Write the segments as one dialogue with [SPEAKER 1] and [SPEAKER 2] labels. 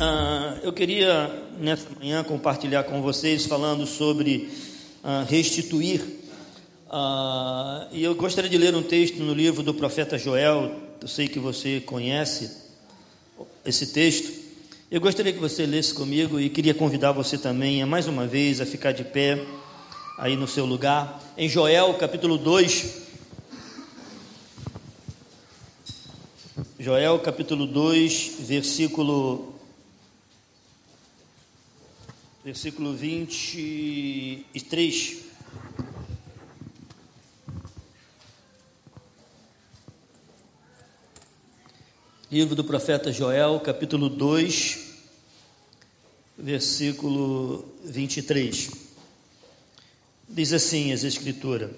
[SPEAKER 1] uh, eu queria nessa manhã compartilhar com vocês falando sobre uh, restituir. Uh, e eu gostaria de ler um texto no livro do profeta Joel. Eu sei que você conhece esse texto. Eu gostaria que você lesse comigo e queria convidar você também a mais uma vez a ficar de pé aí no seu lugar. Em Joel, capítulo 2. Joel capítulo 2, versículo versículo 23. Livro do profeta Joel, capítulo 2, versículo 23. Diz assim as Escrituras: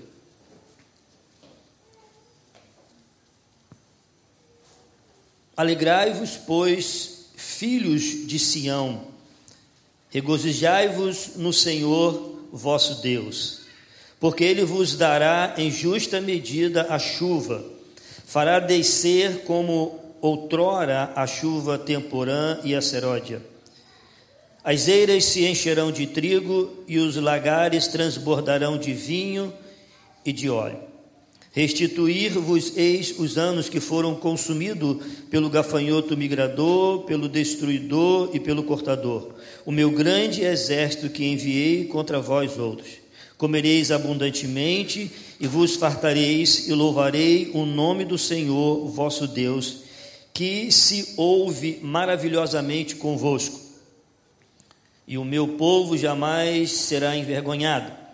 [SPEAKER 1] Alegrai-vos, pois, filhos de Sião, Regozijai-vos no Senhor vosso Deus, porque ele vos dará em justa medida a chuva, fará descer como outrora a chuva temporã e a seródia. As eiras se encherão de trigo e os lagares transbordarão de vinho e de óleo. Restituir-vos eis os anos que foram consumidos pelo gafanhoto migrador, pelo destruidor e pelo cortador, o meu grande exército que enviei contra vós outros. Comereis abundantemente e vos fartareis, e louvarei o nome do Senhor vosso Deus, que se ouve maravilhosamente convosco. E o meu povo jamais será envergonhado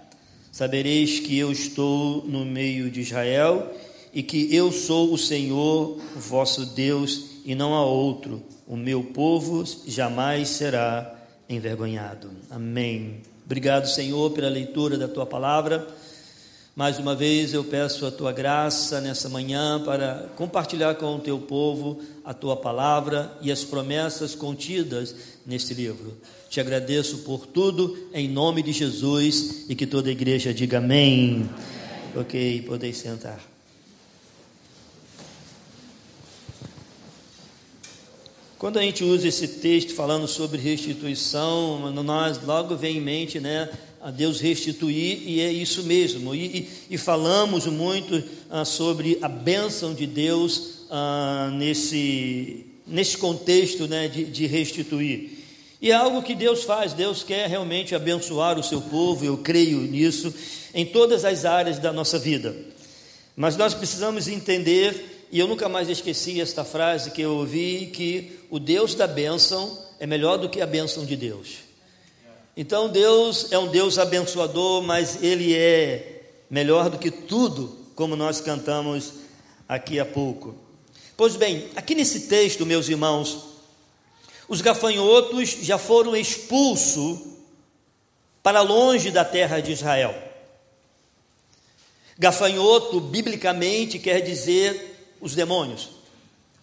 [SPEAKER 1] Sabereis que eu estou no meio de Israel e que eu sou o Senhor, vosso Deus, e não há outro. O meu povo jamais será envergonhado. Amém. Obrigado, Senhor, pela leitura da tua palavra. Mais uma vez eu peço a tua graça nessa manhã para compartilhar com o teu povo a tua palavra e as promessas contidas neste livro. Te agradeço por tudo, em nome de Jesus, e que toda a igreja diga amém. Ok, podeis sentar. Quando a gente usa esse texto falando sobre restituição, nós logo vem em mente, né, a Deus restituir, e é isso mesmo. E, e, e falamos muito ah, sobre a bênção de Deus ah, nesse, nesse contexto né, de, de restituir. E é algo que Deus faz, Deus quer realmente abençoar o seu povo, eu creio nisso, em todas as áreas da nossa vida. Mas nós precisamos entender, e eu nunca mais esqueci esta frase que eu ouvi, que o Deus da bênção é melhor do que a bênção de Deus. Então Deus é um Deus abençoador, mas Ele é melhor do que tudo, como nós cantamos aqui há pouco. Pois bem, aqui nesse texto, meus irmãos, os gafanhotos já foram expulsos para longe da terra de Israel. Gafanhoto, biblicamente, quer dizer os demônios,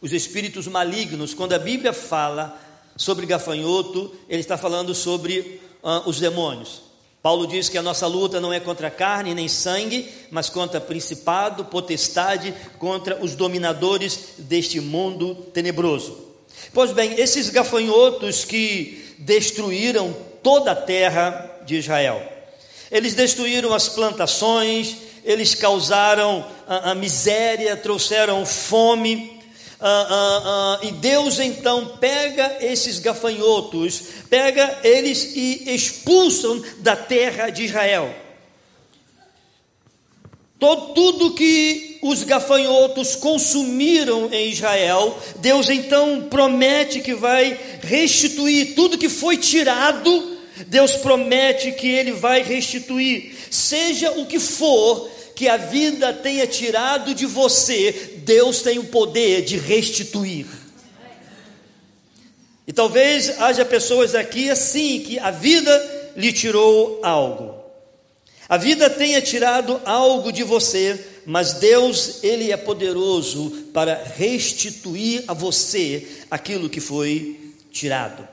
[SPEAKER 1] os espíritos malignos. Quando a Bíblia fala sobre gafanhoto, ele está falando sobre uh, os demônios. Paulo diz que a nossa luta não é contra carne nem sangue, mas contra principado, potestade, contra os dominadores deste mundo tenebroso. Pois bem, esses gafanhotos que destruíram toda a terra de Israel, eles destruíram as plantações, eles causaram a, a miséria, trouxeram fome, ah, ah, ah, e Deus então pega esses gafanhotos, pega eles e expulsam da terra de Israel. Todo, tudo que os gafanhotos consumiram em Israel, Deus então promete que vai restituir tudo que foi tirado, Deus promete que Ele vai restituir, seja o que for que a vida tenha tirado de você, Deus tem o poder de restituir. E talvez haja pessoas aqui assim, que a vida lhe tirou algo. A vida tenha tirado algo de você, mas Deus, Ele é poderoso para restituir a você aquilo que foi tirado.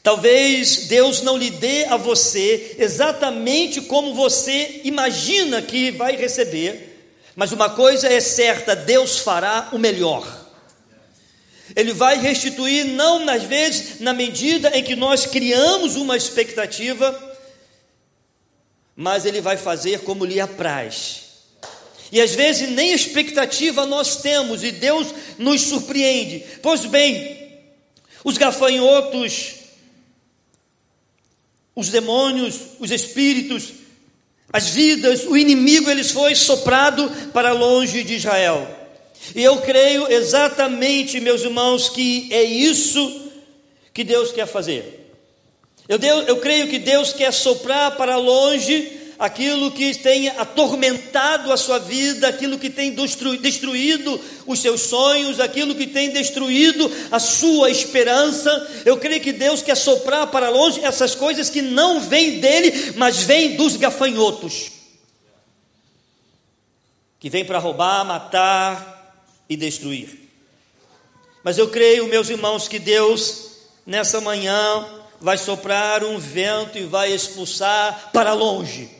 [SPEAKER 1] Talvez Deus não lhe dê a você exatamente como você imagina que vai receber, mas uma coisa é certa: Deus fará o melhor. Ele vai restituir, não nas vezes, na medida em que nós criamos uma expectativa, mas Ele vai fazer como lhe apraz. E às vezes nem expectativa nós temos, e Deus nos surpreende. Pois bem, os gafanhotos, os demônios, os espíritos, as vidas, o inimigo, eles foi soprado para longe de Israel. E eu creio exatamente, meus irmãos, que é isso que Deus quer fazer. Eu, eu creio que Deus quer soprar para longe aquilo que tem atormentado a sua vida, aquilo que tem destruído os seus sonhos, aquilo que tem destruído a sua esperança. Eu creio que Deus quer soprar para longe essas coisas que não vêm dele, mas vêm dos gafanhotos que vêm para roubar, matar e destruir. Mas eu creio, meus irmãos, que Deus, nessa manhã, vai soprar um vento e vai expulsar para longe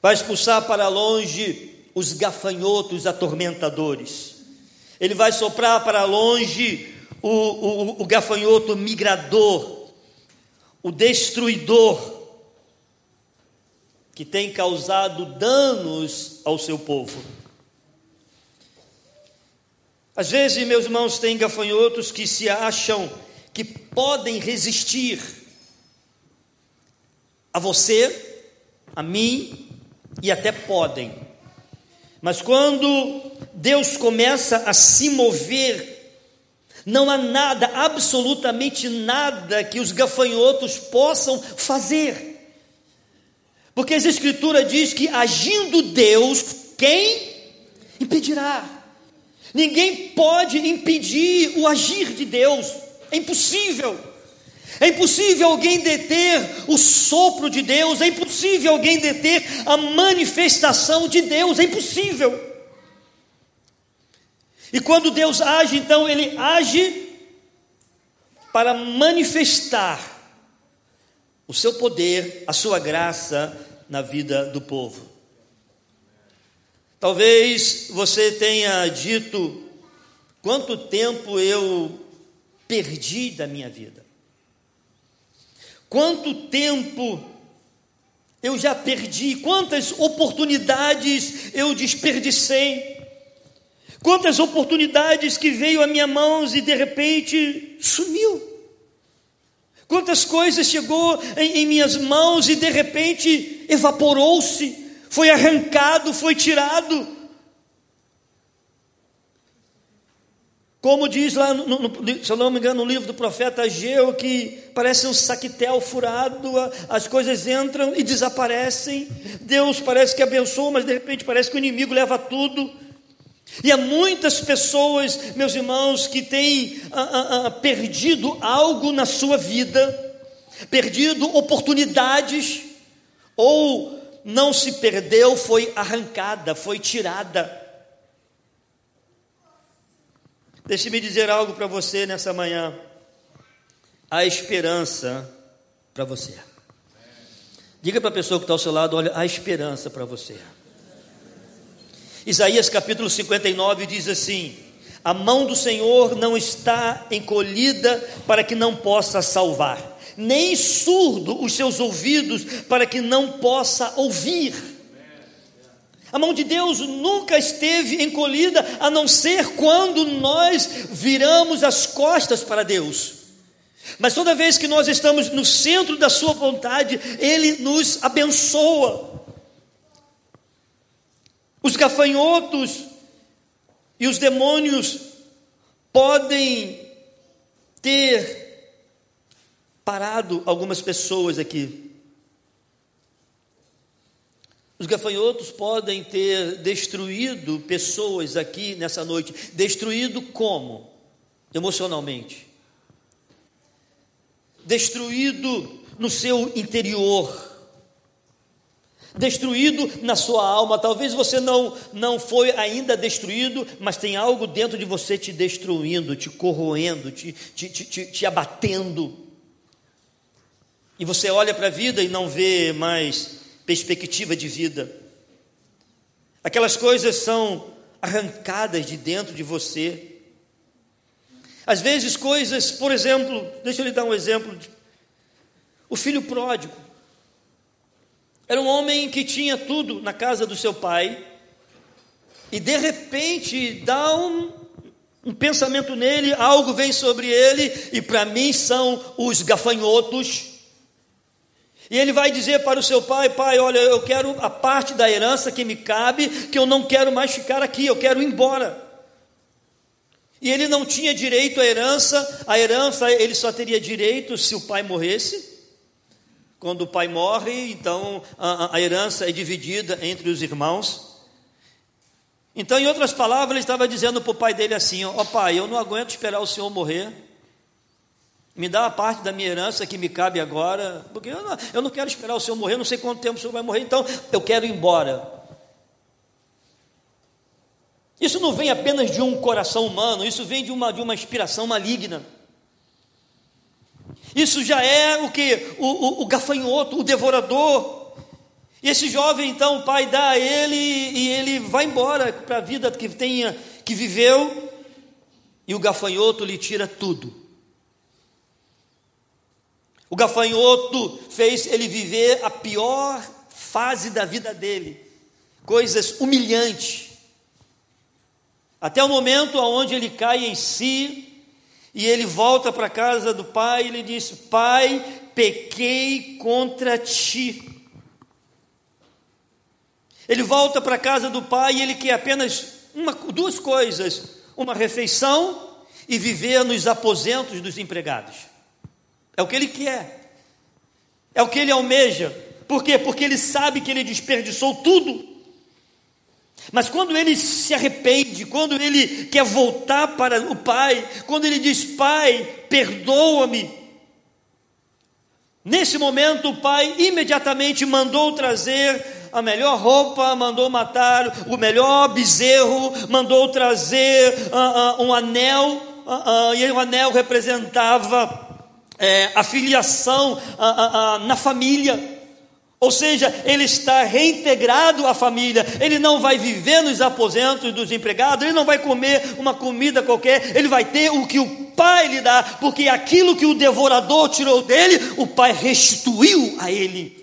[SPEAKER 1] vai expulsar para longe os gafanhotos atormentadores, ele vai soprar para longe o, o, o gafanhoto migrador, o destruidor, que tem causado danos ao seu povo. Às vezes, meus irmãos, tem gafanhotos que se acham que podem resistir a você, a mim, e até podem. Mas quando Deus começa a se mover, não há nada, absolutamente nada que os gafanhotos possam fazer. Porque a Escritura diz que agindo Deus, quem impedirá? Ninguém pode impedir o agir de Deus, é impossível. É impossível alguém deter o sopro de Deus, é impossível alguém deter a manifestação de Deus, é impossível. E quando Deus age, então ele age para manifestar o seu poder, a sua graça na vida do povo. Talvez você tenha dito: quanto tempo eu perdi da minha vida? Quanto tempo eu já perdi, quantas oportunidades eu desperdicei, quantas oportunidades que veio a minha mãos e de repente sumiu. Quantas coisas chegou em, em minhas mãos e de repente evaporou-se, foi arrancado, foi tirado. Como diz lá, no, no, se eu não me engano, no livro do profeta Ageu, que parece um saquetel furado, as coisas entram e desaparecem. Deus parece que abençoa, mas de repente parece que o inimigo leva tudo. E há muitas pessoas, meus irmãos, que têm perdido algo na sua vida, perdido oportunidades, ou não se perdeu, foi arrancada, foi tirada. Deixe-me dizer algo para você nessa manhã. Há esperança para você. Diga para a pessoa que está ao seu lado: olha, há esperança para você. Isaías capítulo 59 diz assim: A mão do Senhor não está encolhida para que não possa salvar, nem surdo os seus ouvidos para que não possa ouvir. A mão de Deus nunca esteve encolhida, a não ser quando nós viramos as costas para Deus. Mas toda vez que nós estamos no centro da Sua vontade, Ele nos abençoa. Os gafanhotos e os demônios podem ter parado algumas pessoas aqui. Os gafanhotos podem ter destruído pessoas aqui nessa noite. Destruído como? Emocionalmente. Destruído no seu interior. Destruído na sua alma. Talvez você não, não foi ainda destruído, mas tem algo dentro de você te destruindo, te corroendo, te, te, te, te abatendo. E você olha para a vida e não vê mais perspectiva de vida. Aquelas coisas são arrancadas de dentro de você. Às vezes, coisas, por exemplo, deixa eu lhe dar um exemplo. O filho pródigo. Era um homem que tinha tudo na casa do seu pai, e de repente dá um, um pensamento nele, algo vem sobre ele, e para mim são os gafanhotos. E ele vai dizer para o seu pai: Pai, olha, eu quero a parte da herança que me cabe, que eu não quero mais ficar aqui, eu quero ir embora. E ele não tinha direito à herança, a herança ele só teria direito se o pai morresse. Quando o pai morre, então a, a herança é dividida entre os irmãos. Então, em outras palavras, ele estava dizendo para o pai dele assim: Ó oh, pai, eu não aguento esperar o senhor morrer. Me dá a parte da minha herança que me cabe agora, porque eu não, eu não quero esperar o senhor morrer, não sei quanto tempo o senhor vai morrer, então eu quero ir embora. Isso não vem apenas de um coração humano, isso vem de uma, de uma inspiração maligna. Isso já é o que? O, o, o gafanhoto, o devorador, e esse jovem, então, o pai dá a ele e ele vai embora para a vida que tenha, que viveu, e o gafanhoto lhe tira tudo. O gafanhoto fez ele viver a pior fase da vida dele, coisas humilhantes, até o momento onde ele cai em si e ele volta para a casa do pai e ele diz: Pai, pequei contra ti. Ele volta para a casa do pai e ele quer apenas uma, duas coisas: uma refeição e viver nos aposentos dos empregados. É o que ele quer, é o que ele almeja. Por quê? Porque ele sabe que ele desperdiçou tudo. Mas quando ele se arrepende, quando ele quer voltar para o pai, quando ele diz: Pai, perdoa-me. Nesse momento, o pai imediatamente mandou trazer a melhor roupa, mandou matar o melhor bezerro, mandou trazer uh, uh, um anel, uh, e o anel representava é, a filiação na família. Ou seja, ele está reintegrado à família, ele não vai viver nos aposentos dos empregados, ele não vai comer uma comida qualquer, ele vai ter o que o pai lhe dá, porque aquilo que o devorador tirou dele, o pai restituiu a ele.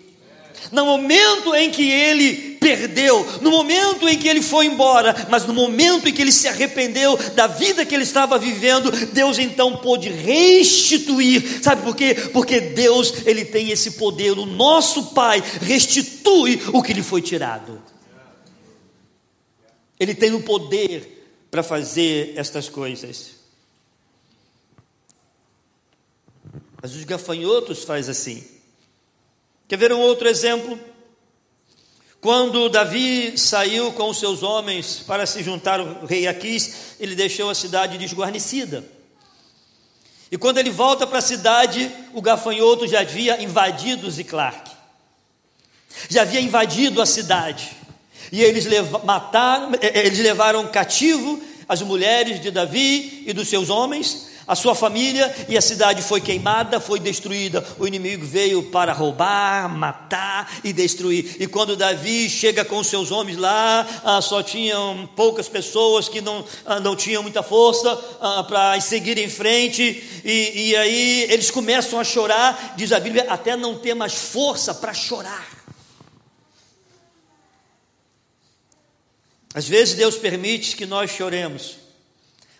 [SPEAKER 1] No momento em que ele perdeu, no momento em que ele foi embora, mas no momento em que ele se arrependeu da vida que ele estava vivendo, Deus então pôde restituir. Sabe por quê? Porque Deus, ele tem esse poder, o nosso Pai restitui o que lhe foi tirado. Ele tem o poder para fazer estas coisas. Mas os gafanhotos faz assim. Quer ver um outro exemplo? Quando Davi saiu com os seus homens para se juntar ao rei Aquis, ele deixou a cidade desguarnecida. E quando ele volta para a cidade, o gafanhoto já havia invadido Ziclarque. Já havia invadido a cidade. E eles mataram, eh, eh, eles levaram cativo as mulheres de Davi e dos seus homens, a sua família e a cidade foi queimada, foi destruída. O inimigo veio para roubar, matar e destruir. E quando Davi chega com seus homens lá, ah, só tinham poucas pessoas que não, ah, não tinham muita força ah, para seguir em frente. E, e aí eles começam a chorar, diz a Bíblia, até não ter mais força para chorar. Às vezes Deus permite que nós choremos,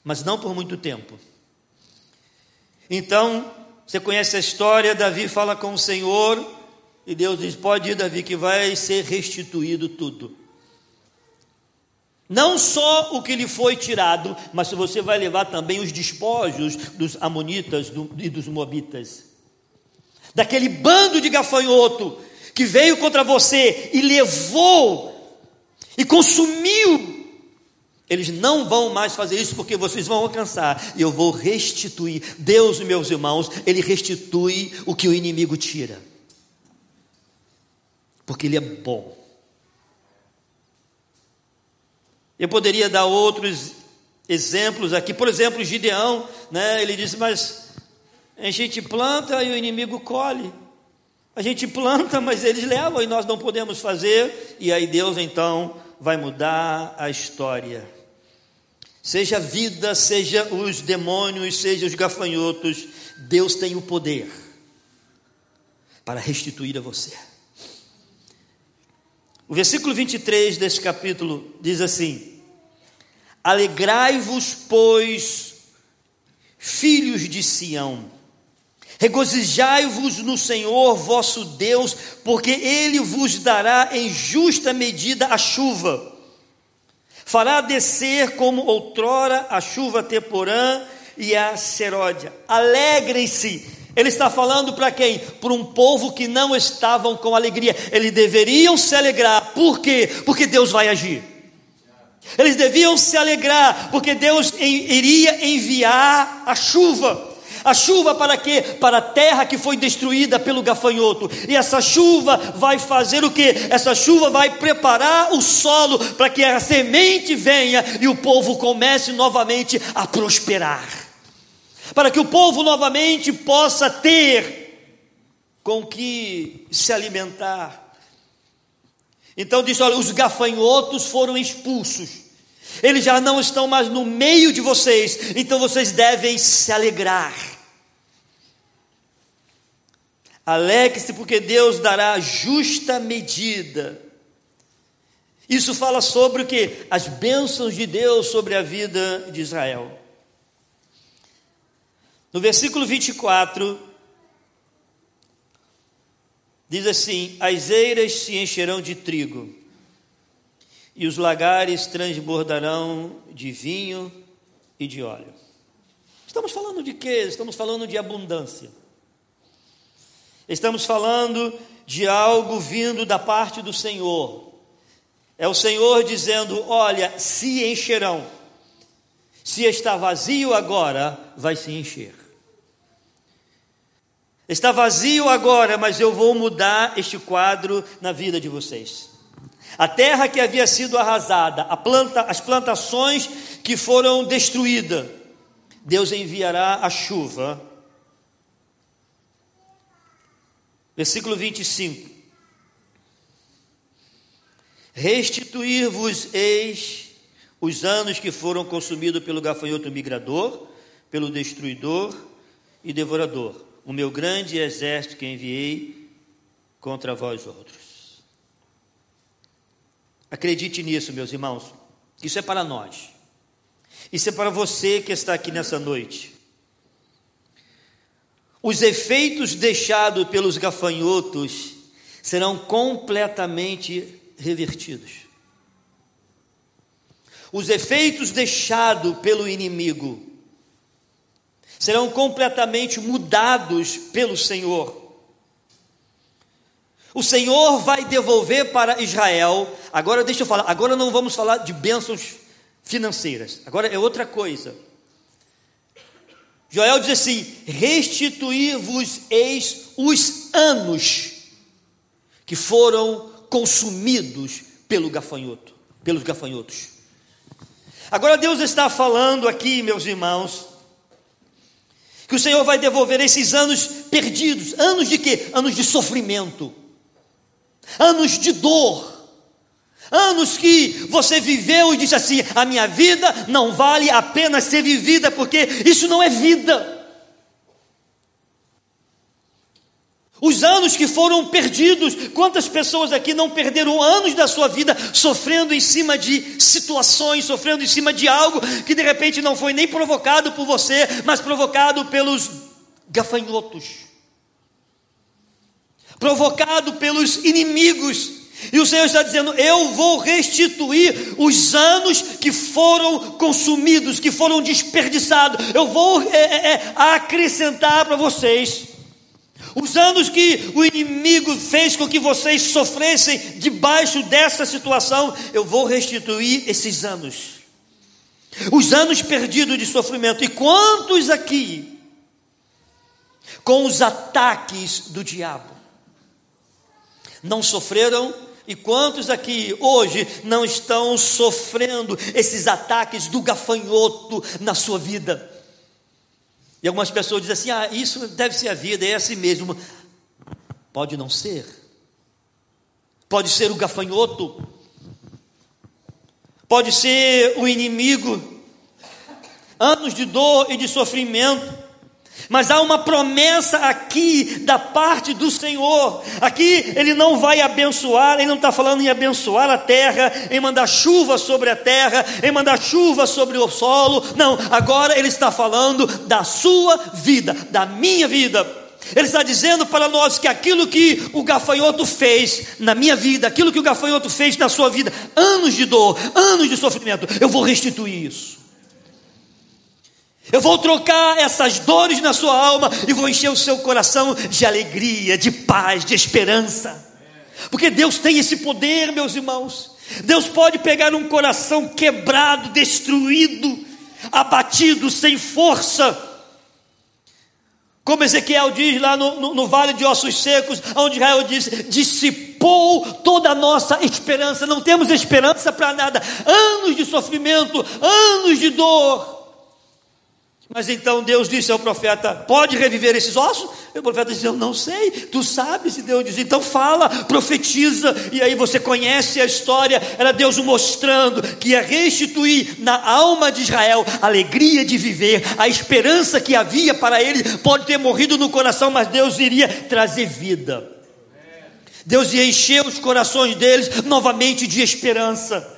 [SPEAKER 1] mas não por muito tempo. Então, você conhece a história, Davi fala com o Senhor e Deus diz: Pode ir, Davi, que vai ser restituído tudo. Não só o que lhe foi tirado, mas você vai levar também os despojos dos Amonitas e dos Moabitas. Daquele bando de gafanhoto que veio contra você e levou e consumiu eles não vão mais fazer isso porque vocês vão alcançar. E eu vou restituir. Deus, meus irmãos, Ele restitui o que o inimigo tira. Porque Ele é bom. Eu poderia dar outros exemplos aqui. Por exemplo, Gideão, né, ele disse: Mas a gente planta e o inimigo colhe. A gente planta, mas eles levam e nós não podemos fazer. E aí Deus então vai mudar a história. Seja a vida, seja os demônios, seja os gafanhotos, Deus tem o poder para restituir a você. O versículo 23 desse capítulo diz assim: Alegrai-vos, pois, filhos de Sião, regozijai-vos no Senhor vosso Deus, porque ele vos dará em justa medida a chuva fará descer como outrora a chuva temporã e a seródia. Alegrem-se. Ele está falando para quem? Para um povo que não estavam com alegria. Eles deveriam se alegrar. Por quê? Porque Deus vai agir. Eles deviam se alegrar, porque Deus iria enviar a chuva. A chuva para quê? Para a terra que foi destruída pelo gafanhoto. E essa chuva vai fazer o quê? Essa chuva vai preparar o solo para que a semente venha e o povo comece novamente a prosperar. Para que o povo novamente possa ter com que se alimentar. Então diz: olha, os gafanhotos foram expulsos. Eles já não estão mais no meio de vocês, então vocês devem se alegrar. Alegre-se, porque Deus dará justa medida. Isso fala sobre o que? As bênçãos de Deus sobre a vida de Israel. No versículo 24, diz assim: As eiras se encherão de trigo, e os lagares transbordarão de vinho e de óleo. Estamos falando de quê? Estamos falando de abundância. Estamos falando de algo vindo da parte do Senhor. É o Senhor dizendo: Olha, se encherão. Se está vazio agora, vai se encher. Está vazio agora, mas eu vou mudar este quadro na vida de vocês. A terra que havia sido arrasada, planta, as plantações que foram destruídas, Deus enviará a chuva Versículo 25: Restituir-vos eis os anos que foram consumidos pelo gafanhoto migrador, pelo destruidor e devorador, o meu grande exército que enviei contra vós outros. Acredite nisso, meus irmãos, isso é para nós, isso é para você que está aqui nessa noite os efeitos deixados pelos gafanhotos serão completamente revertidos. Os efeitos deixados pelo inimigo serão completamente mudados pelo Senhor. O Senhor vai devolver para Israel. Agora deixa eu falar, agora não vamos falar de bênçãos financeiras. Agora é outra coisa. Joel diz assim: restituir-vos eis os anos que foram consumidos pelo gafanhoto, pelos gafanhotos. Agora Deus está falando aqui, meus irmãos, que o Senhor vai devolver esses anos perdidos, anos de quê? Anos de sofrimento, anos de dor, Anos que você viveu e disse assim: a minha vida não vale a pena ser vivida, porque isso não é vida. Os anos que foram perdidos, quantas pessoas aqui não perderam anos da sua vida sofrendo em cima de situações, sofrendo em cima de algo que de repente não foi nem provocado por você, mas provocado pelos gafanhotos, provocado pelos inimigos e o Senhor está dizendo: Eu vou restituir os anos que foram consumidos, que foram desperdiçados. Eu vou é, é, é acrescentar para vocês. Os anos que o inimigo fez com que vocês sofressem debaixo dessa situação, eu vou restituir esses anos. Os anos perdidos de sofrimento. E quantos aqui, com os ataques do diabo, não sofreram e quantos aqui hoje não estão sofrendo esses ataques do gafanhoto na sua vida? E algumas pessoas dizem assim: ah, isso deve ser a vida, é assim mesmo. Pode não ser. Pode ser o gafanhoto. Pode ser o inimigo. anos de dor e de sofrimento. Mas há uma promessa aqui da parte do Senhor. Aqui ele não vai abençoar, ele não está falando em abençoar a terra, em mandar chuva sobre a terra, em mandar chuva sobre o solo. Não, agora ele está falando da sua vida, da minha vida. Ele está dizendo para nós que aquilo que o gafanhoto fez na minha vida, aquilo que o gafanhoto fez na sua vida, anos de dor, anos de sofrimento, eu vou restituir isso. Eu vou trocar essas dores na sua alma e vou encher o seu coração de alegria, de paz, de esperança. Porque Deus tem esse poder, meus irmãos. Deus pode pegar um coração quebrado, destruído, abatido, sem força. Como Ezequiel diz lá no, no, no vale de ossos secos, onde Israel diz: dissipou toda a nossa esperança, não temos esperança para nada, anos de sofrimento, anos de dor, mas então Deus disse ao profeta: Pode reviver esses ossos? E o profeta disse: Eu não sei, tu sabes. E Deus diz: Então fala, profetiza. E aí você conhece a história. Era Deus o mostrando que ia restituir na alma de Israel a alegria de viver, a esperança que havia para ele. Pode ter morrido no coração, mas Deus iria trazer vida. Deus ia encher os corações deles novamente de esperança.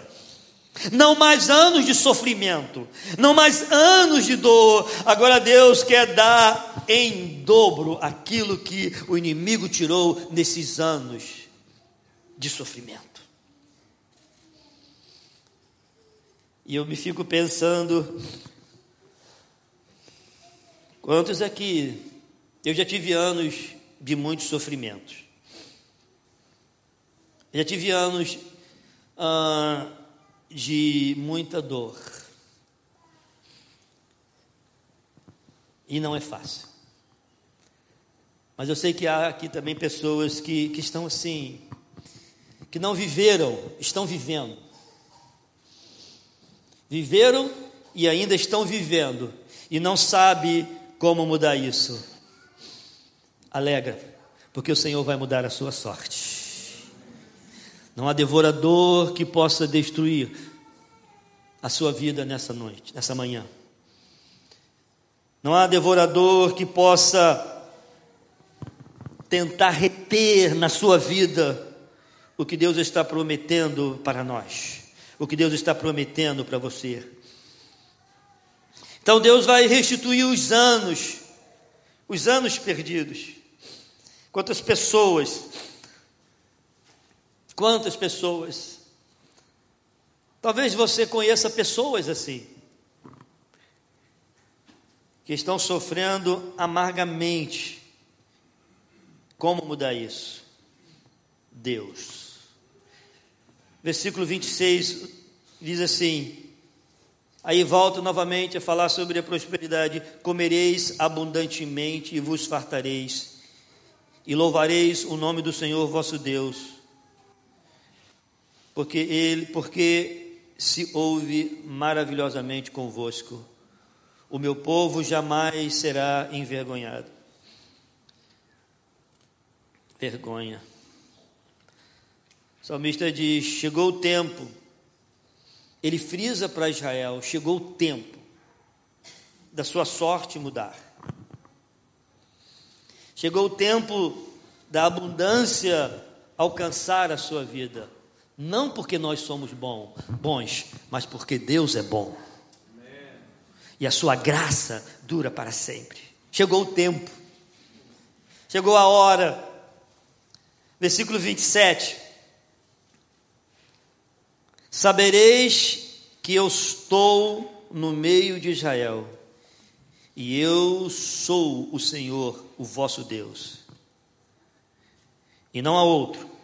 [SPEAKER 1] Não mais anos de sofrimento, não mais anos de dor. Agora Deus quer dar em dobro aquilo que o inimigo tirou nesses anos de sofrimento. E eu me fico pensando, quantos aqui, eu já tive anos de muitos sofrimentos. Já tive anos. Ah, de muita dor. E não é fácil. Mas eu sei que há aqui também pessoas que, que estão assim, que não viveram, estão vivendo. Viveram e ainda estão vivendo e não sabe como mudar isso. Alegra, porque o Senhor vai mudar a sua sorte. Não há devorador que possa destruir a sua vida nessa noite, nessa manhã. Não há devorador que possa tentar reter na sua vida o que Deus está prometendo para nós, o que Deus está prometendo para você. Então Deus vai restituir os anos, os anos perdidos. Quantas pessoas Quantas pessoas? Talvez você conheça pessoas assim, que estão sofrendo amargamente. Como mudar isso? Deus. Versículo 26 diz assim: Aí volto novamente a falar sobre a prosperidade: comereis abundantemente e vos fartareis, e louvareis o nome do Senhor vosso Deus porque ele, porque se ouve maravilhosamente convosco. O meu povo jamais será envergonhado. Vergonha. O salmista diz: chegou o tempo. Ele frisa para Israel: chegou o tempo da sua sorte mudar. Chegou o tempo da abundância alcançar a sua vida. Não porque nós somos bom, bons, mas porque Deus é bom. E a sua graça dura para sempre. Chegou o tempo. Chegou a hora. Versículo 27. Sabereis que eu estou no meio de Israel, e eu sou o Senhor, o vosso Deus. E não há outro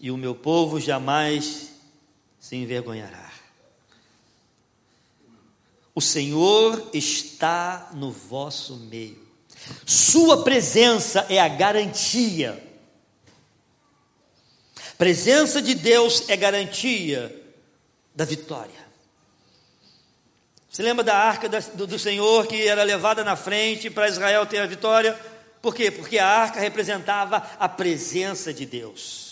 [SPEAKER 1] e o meu povo jamais se envergonhará. O Senhor está no vosso meio. Sua presença é a garantia. Presença de Deus é garantia da vitória. Você lembra da arca do, Senhor que era levada na frente para Israel ter a vitória? Por quê? Porque a arca representava a presença de Deus.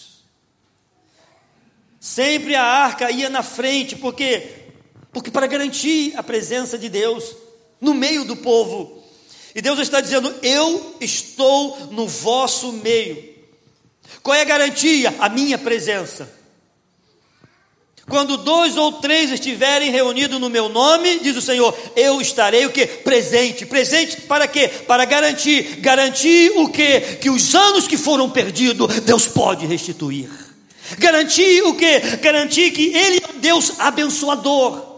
[SPEAKER 1] Sempre a arca ia na frente, porque porque para garantir a presença de Deus no meio do povo. E Deus está dizendo: Eu estou no vosso meio. Qual é a garantia? A minha presença. Quando dois ou três estiverem reunidos no meu nome, diz o Senhor, eu estarei o que? Presente. Presente para quê? Para garantir. Garantir o que? Que os anos que foram perdidos, Deus pode restituir. Garantir o que? Garantir que Ele é um Deus abençoador.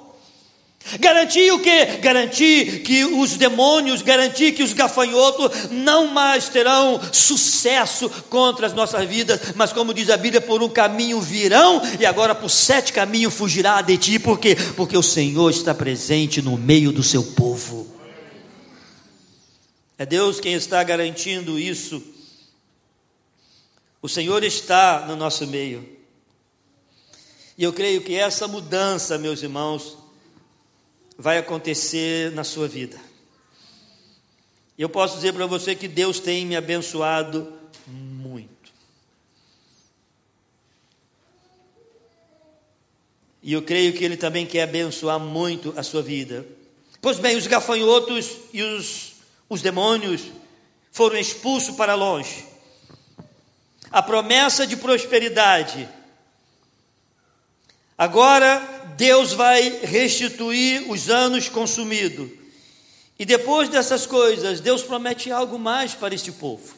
[SPEAKER 1] Garantir o que? Garantir que os demônios, garantir que os gafanhotos não mais terão sucesso contra as nossas vidas, mas como diz a Bíblia, por um caminho virão e agora por sete caminhos fugirá de ti, por quê? Porque o Senhor está presente no meio do seu povo. É Deus quem está garantindo isso. O Senhor está no nosso meio. E eu creio que essa mudança, meus irmãos, vai acontecer na sua vida. Eu posso dizer para você que Deus tem me abençoado muito. E eu creio que Ele também quer abençoar muito a sua vida. Pois bem, os gafanhotos e os, os demônios foram expulsos para longe. A promessa de prosperidade. Agora Deus vai restituir os anos consumidos. E depois dessas coisas, Deus promete algo mais para este povo.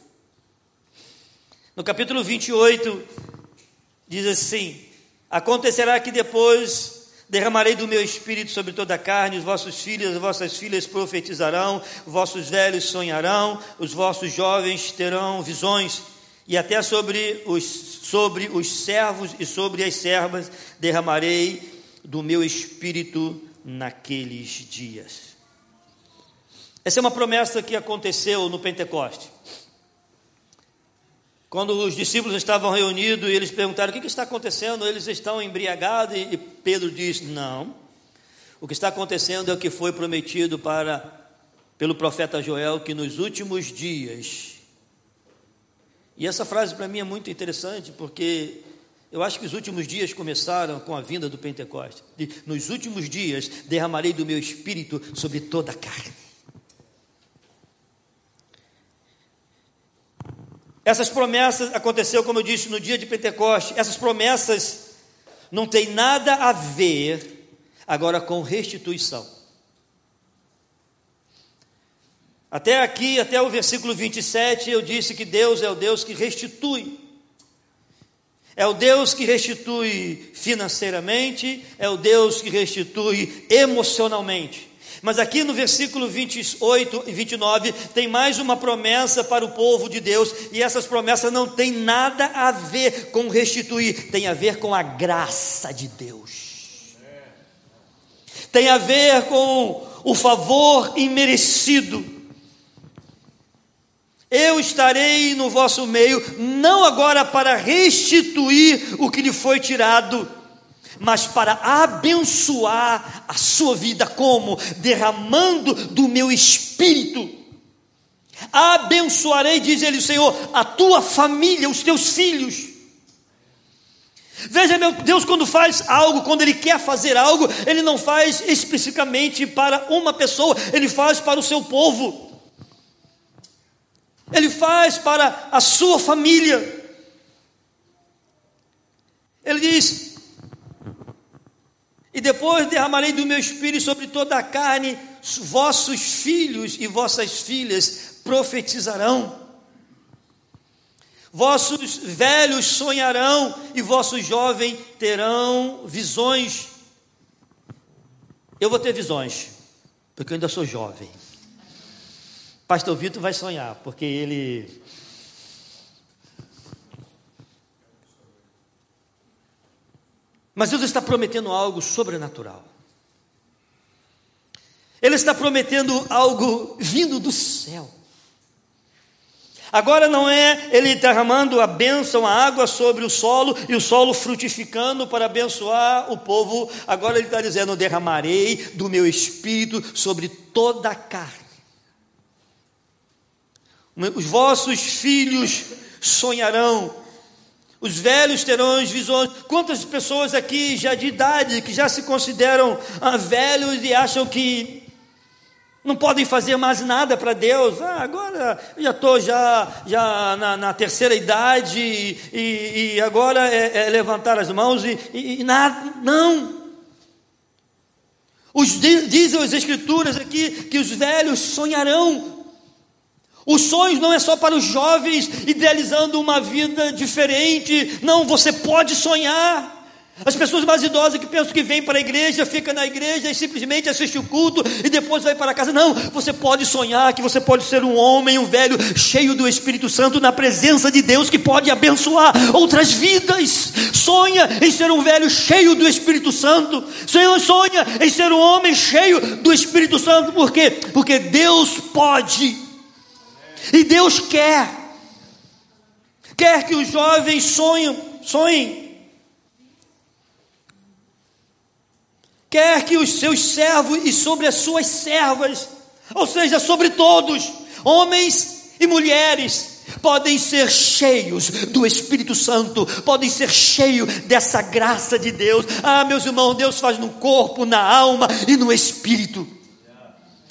[SPEAKER 1] No capítulo 28, diz assim: Acontecerá que depois derramarei do meu espírito sobre toda a carne, os vossos filhos e vossas filhas profetizarão, vossos velhos sonharão, os vossos jovens terão visões, e até sobre os, sobre os servos e sobre as servas derramarei do meu espírito naqueles dias. Essa é uma promessa que aconteceu no Pentecoste. Quando os discípulos estavam reunidos e eles perguntaram: O que, está acontecendo? Eles estão embriagados e Pedro disse: Não. O que está acontecendo é o que foi prometido para pelo profeta Joel que nos últimos dias. E essa frase para mim é muito interessante porque eu acho que os últimos dias começaram com a vinda do Pentecoste. Nos últimos dias derramarei do meu espírito sobre toda a carne. Essas promessas aconteceu, como eu disse, no dia de Pentecoste. Essas promessas não têm nada a ver agora com restituição. Até aqui, até o versículo 27, eu disse que Deus é o Deus que restitui. É o Deus que restitui financeiramente, é o Deus que restitui emocionalmente. Mas aqui no versículo 28 e 29 tem mais uma promessa para o povo de Deus, e essas promessas não têm nada a ver com restituir, tem a ver com a graça de Deus. Tem a ver com o favor imerecido eu estarei no vosso meio, não agora para restituir o que lhe foi tirado, mas para abençoar a sua vida, como? Derramando do meu espírito. Abençoarei, diz ele o Senhor, a tua família, os teus filhos. Veja, meu Deus, quando faz algo, quando Ele quer fazer algo, Ele não faz especificamente para uma pessoa, Ele faz para o seu povo. Ele faz para a sua família. Ele diz: E depois derramarei do meu espírito sobre toda a carne, vossos filhos e vossas filhas profetizarão. Vossos velhos sonharão e vossos jovens terão visões. Eu vou ter visões, porque eu ainda sou jovem. Pastor Vitor vai sonhar, porque ele. Mas Deus está prometendo algo sobrenatural. Ele está prometendo algo vindo do céu. Agora não é ele derramando a bênção, a água sobre o solo e o solo frutificando para abençoar o povo. Agora ele está dizendo: derramarei do meu espírito sobre toda a carne. Os vossos filhos sonharão, Os velhos terão as visões. Quantas pessoas aqui já de idade que já se consideram ah, velhos e acham que não podem fazer mais nada para Deus. Ah, agora já estou já, já na, na, terceira idade e, e agora é, é, levantar as mãos e, e, e nada. Não. Os, dizem as escrituras aqui que os velhos sonharão os sonhos não é só para os jovens idealizando uma vida diferente. Não, você pode sonhar. As pessoas mais idosas que pensam que vêm para a igreja, fica na igreja e simplesmente assiste o culto e depois vai para casa. Não, você pode sonhar que você pode ser um homem, um velho, cheio do Espírito Santo, na presença de Deus, que pode abençoar outras vidas. Sonha em ser um velho cheio do Espírito Santo. Sonha em ser um homem cheio do Espírito Santo. Por quê? Porque Deus pode e Deus quer, quer que os jovens sonhem, sonhem, quer que os seus servos e sobre as suas servas, ou seja, sobre todos, homens e mulheres, podem ser cheios do Espírito Santo, podem ser cheios dessa graça de Deus. Ah, meus irmãos, Deus faz no corpo, na alma e no espírito.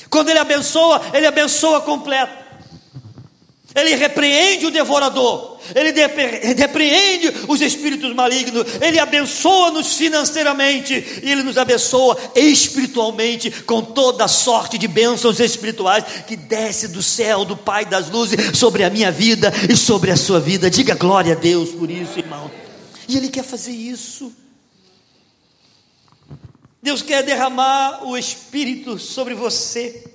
[SPEAKER 1] Quando Ele abençoa, Ele abençoa completo. Ele repreende o devorador, ele repreende os espíritos malignos, ele abençoa-nos financeiramente e ele nos abençoa espiritualmente com toda sorte de bênçãos espirituais que desce do céu do Pai das luzes sobre a minha vida e sobre a sua vida. Diga glória a Deus por isso, irmão. E ele quer fazer isso. Deus quer derramar o espírito sobre você.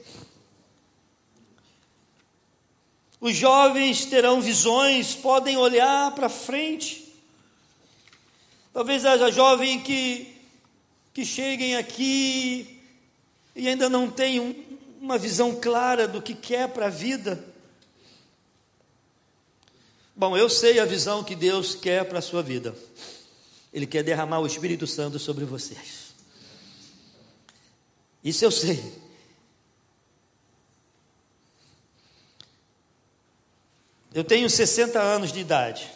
[SPEAKER 1] Os jovens terão visões, podem olhar para frente. Talvez haja jovem que, que cheguem aqui e ainda não tenham uma visão clara do que quer para a vida. Bom, eu sei a visão que Deus quer para a sua vida. Ele quer derramar o Espírito Santo sobre vocês. Isso eu sei. Eu tenho 60 anos de idade.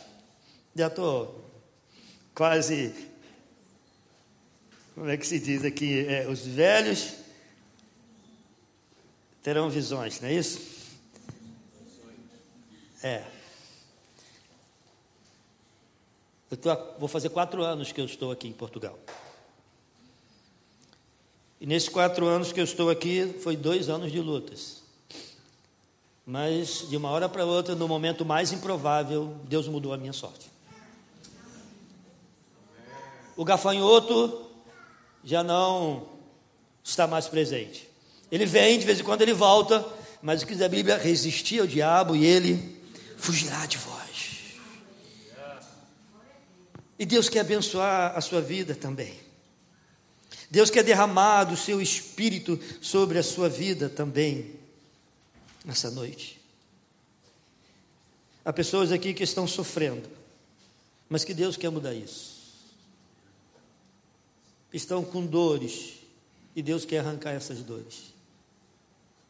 [SPEAKER 1] Já estou quase. Como é que se diz aqui? É, os velhos terão visões, não é isso? É. Eu tô, vou fazer quatro anos que eu estou aqui em Portugal. E nesses quatro anos que eu estou aqui, foi dois anos de lutas. Mas de uma hora para outra, no momento mais improvável, Deus mudou a minha sorte. O gafanhoto já não está mais presente. Ele vem, de vez em quando ele volta, mas o que diz a Bíblia? Resistir ao diabo e ele fugirá de vós. E Deus quer abençoar a sua vida também. Deus quer derramar do seu espírito sobre a sua vida também nessa noite. Há pessoas aqui que estão sofrendo, mas que Deus quer mudar isso. Estão com dores e Deus quer arrancar essas dores.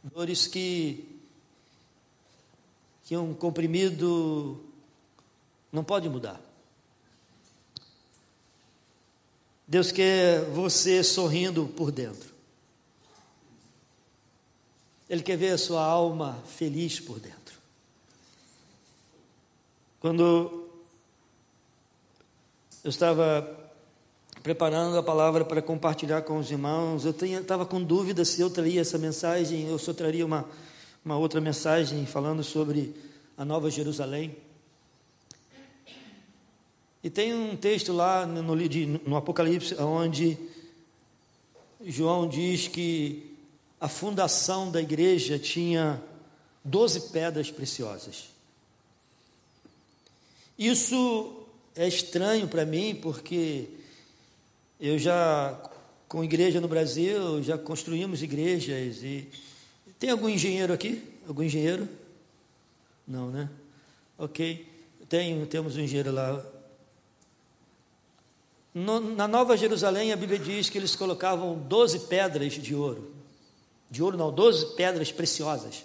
[SPEAKER 1] Dores que, que um comprimido não pode mudar. Deus quer você sorrindo por dentro. Ele quer ver a sua alma feliz por dentro. Quando eu estava preparando a palavra para compartilhar com os irmãos, eu estava com dúvida se eu traria essa mensagem ou se eu traria uma, uma outra mensagem falando sobre a Nova Jerusalém. E tem um texto lá no, no Apocalipse onde João diz que a fundação da igreja tinha doze pedras preciosas. Isso é estranho para mim, porque eu já, com igreja no Brasil, já construímos igrejas e. Tem algum engenheiro aqui? Algum engenheiro? Não, né? Ok. Tem, temos um engenheiro lá. No, na Nova Jerusalém, a Bíblia diz que eles colocavam doze pedras de ouro de ouro não, doze pedras preciosas.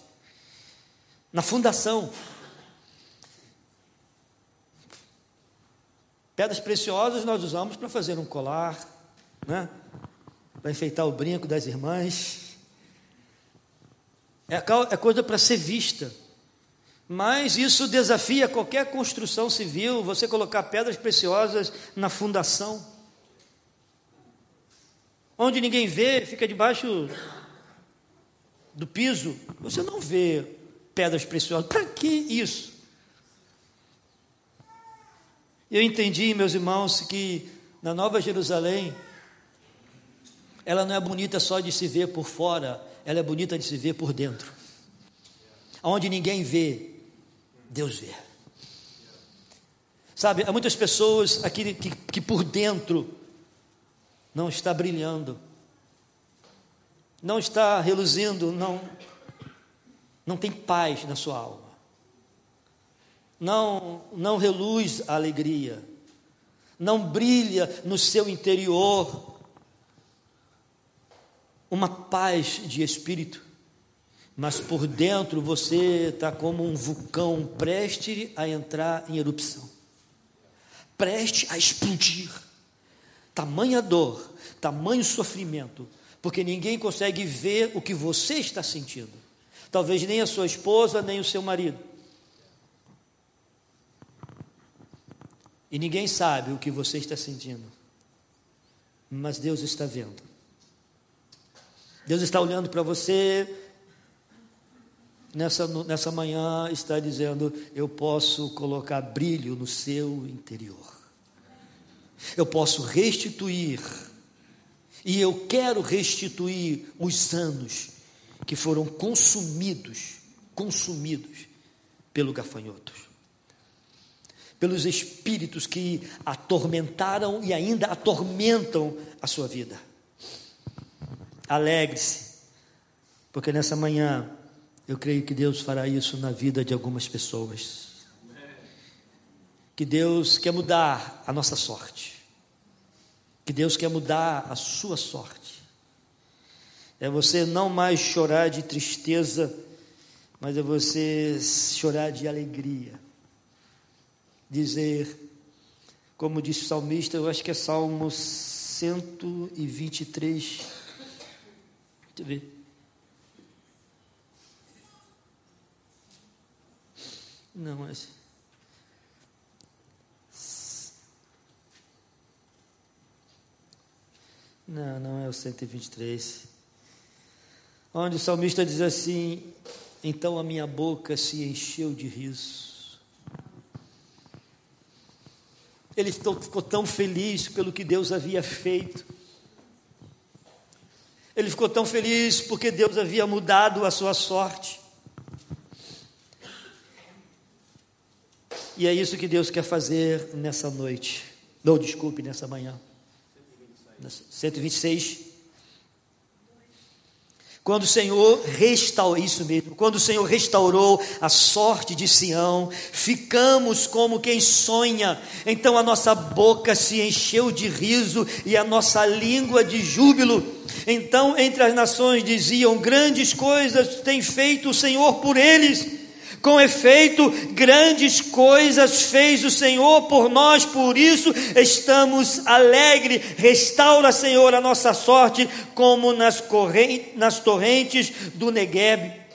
[SPEAKER 1] Na fundação. Pedras preciosas nós usamos para fazer um colar, né? para enfeitar o brinco das irmãs. É, é coisa para ser vista. Mas isso desafia qualquer construção civil, você colocar pedras preciosas na fundação. Onde ninguém vê, fica debaixo do piso, você não vê pedras preciosas. Para que isso? Eu entendi, meus irmãos, que na Nova Jerusalém, ela não é bonita só de se ver por fora, ela é bonita de se ver por dentro. Onde ninguém vê, Deus vê. Sabe, há muitas pessoas aqui que, que por dentro não está brilhando, não está reluzindo, não, não tem paz na sua alma. Não, não reluz a alegria, não brilha no seu interior uma paz de espírito, mas por dentro você está como um vulcão preste a entrar em erupção, preste a explodir. Tamanha dor, tamanho sofrimento, porque ninguém consegue ver o que você está sentindo. Talvez nem a sua esposa, nem o seu marido. E ninguém sabe o que você está sentindo, mas Deus está vendo. Deus está olhando para você nessa, nessa manhã, está dizendo: Eu posso colocar brilho no seu interior, eu posso restituir, e eu quero restituir os anos que foram consumidos consumidos pelo gafanhoto pelos espíritos que atormentaram e ainda atormentam a sua vida. Alegre-se, porque nessa manhã eu creio que Deus fará isso na vida de algumas pessoas. Que Deus quer mudar a nossa sorte. Que Deus quer mudar a sua sorte. É você não mais chorar de tristeza, mas é você chorar de alegria dizer, como disse o salmista, eu acho que é Salmo 123. Deixa eu ver. Não, mas. Não, não é o 123. Onde o salmista diz assim: Então a minha boca se encheu de riso Ele ficou tão feliz pelo que Deus havia feito. Ele ficou tão feliz porque Deus havia mudado a sua sorte. E é isso que Deus quer fazer nessa noite. Não, desculpe, nessa manhã. 126. Quando o Senhor restaurou, isso mesmo, quando o Senhor restaurou a sorte de Sião, ficamos como quem sonha, então a nossa boca se encheu de riso e a nossa língua de júbilo. Então, entre as nações diziam: Grandes coisas tem feito o Senhor por eles com efeito, grandes coisas fez o Senhor por nós, por isso estamos alegres. Restaura, Senhor, a nossa sorte, como nas, nas torrentes do Negueb.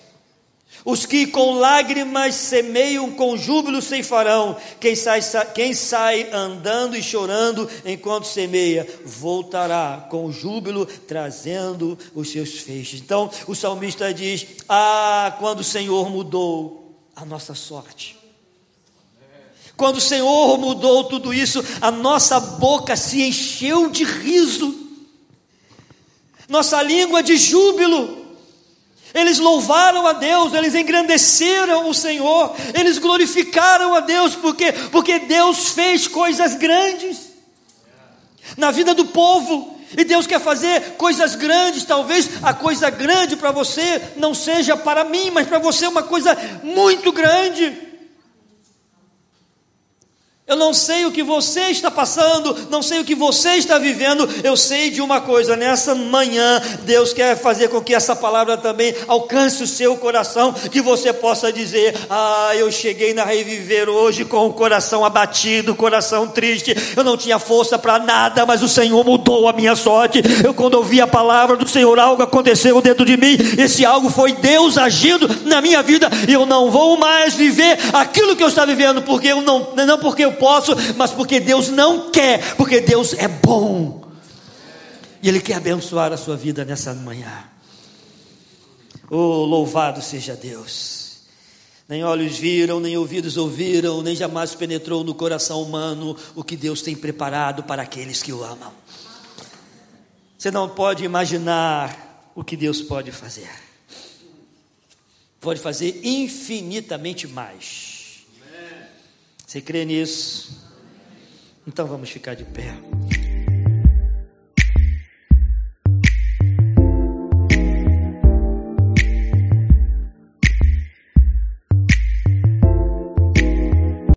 [SPEAKER 1] Os que com lágrimas semeiam, com júbilo ceifarão. Quem sai, quem sai andando e chorando enquanto semeia, voltará com júbilo, trazendo os seus feixes. Então, o salmista diz: Ah, quando o Senhor mudou a nossa sorte. Quando o Senhor mudou tudo isso, a nossa boca se encheu de riso, nossa língua de júbilo. Eles louvaram a Deus, eles engrandeceram o Senhor, eles glorificaram a Deus, porque porque Deus fez coisas grandes na vida do povo. E Deus quer fazer coisas grandes, talvez a coisa grande para você não seja para mim, mas para você é uma coisa muito grande. Eu não sei o que você está passando, não sei o que você está vivendo, eu sei de uma coisa: nessa manhã, Deus quer fazer com que essa palavra também alcance o seu coração, que você possa dizer: Ah, eu cheguei na reviver hoje com o coração abatido, coração triste, eu não tinha força para nada, mas o Senhor mudou a minha sorte. Eu, quando ouvi a palavra do Senhor, algo aconteceu dentro de mim, esse algo foi Deus agindo na minha vida, e eu não vou mais viver aquilo que eu estava vivendo, porque eu não, não porque eu posso, mas porque Deus não quer, porque Deus é bom. E Ele quer abençoar a sua vida nessa manhã. Oh, louvado seja Deus. Nem olhos viram, nem ouvidos ouviram, nem jamais penetrou no coração humano o que Deus tem preparado para aqueles que o amam. Você não pode imaginar o que Deus pode fazer. Pode fazer infinitamente mais. Você crê nisso? Então vamos ficar de pé.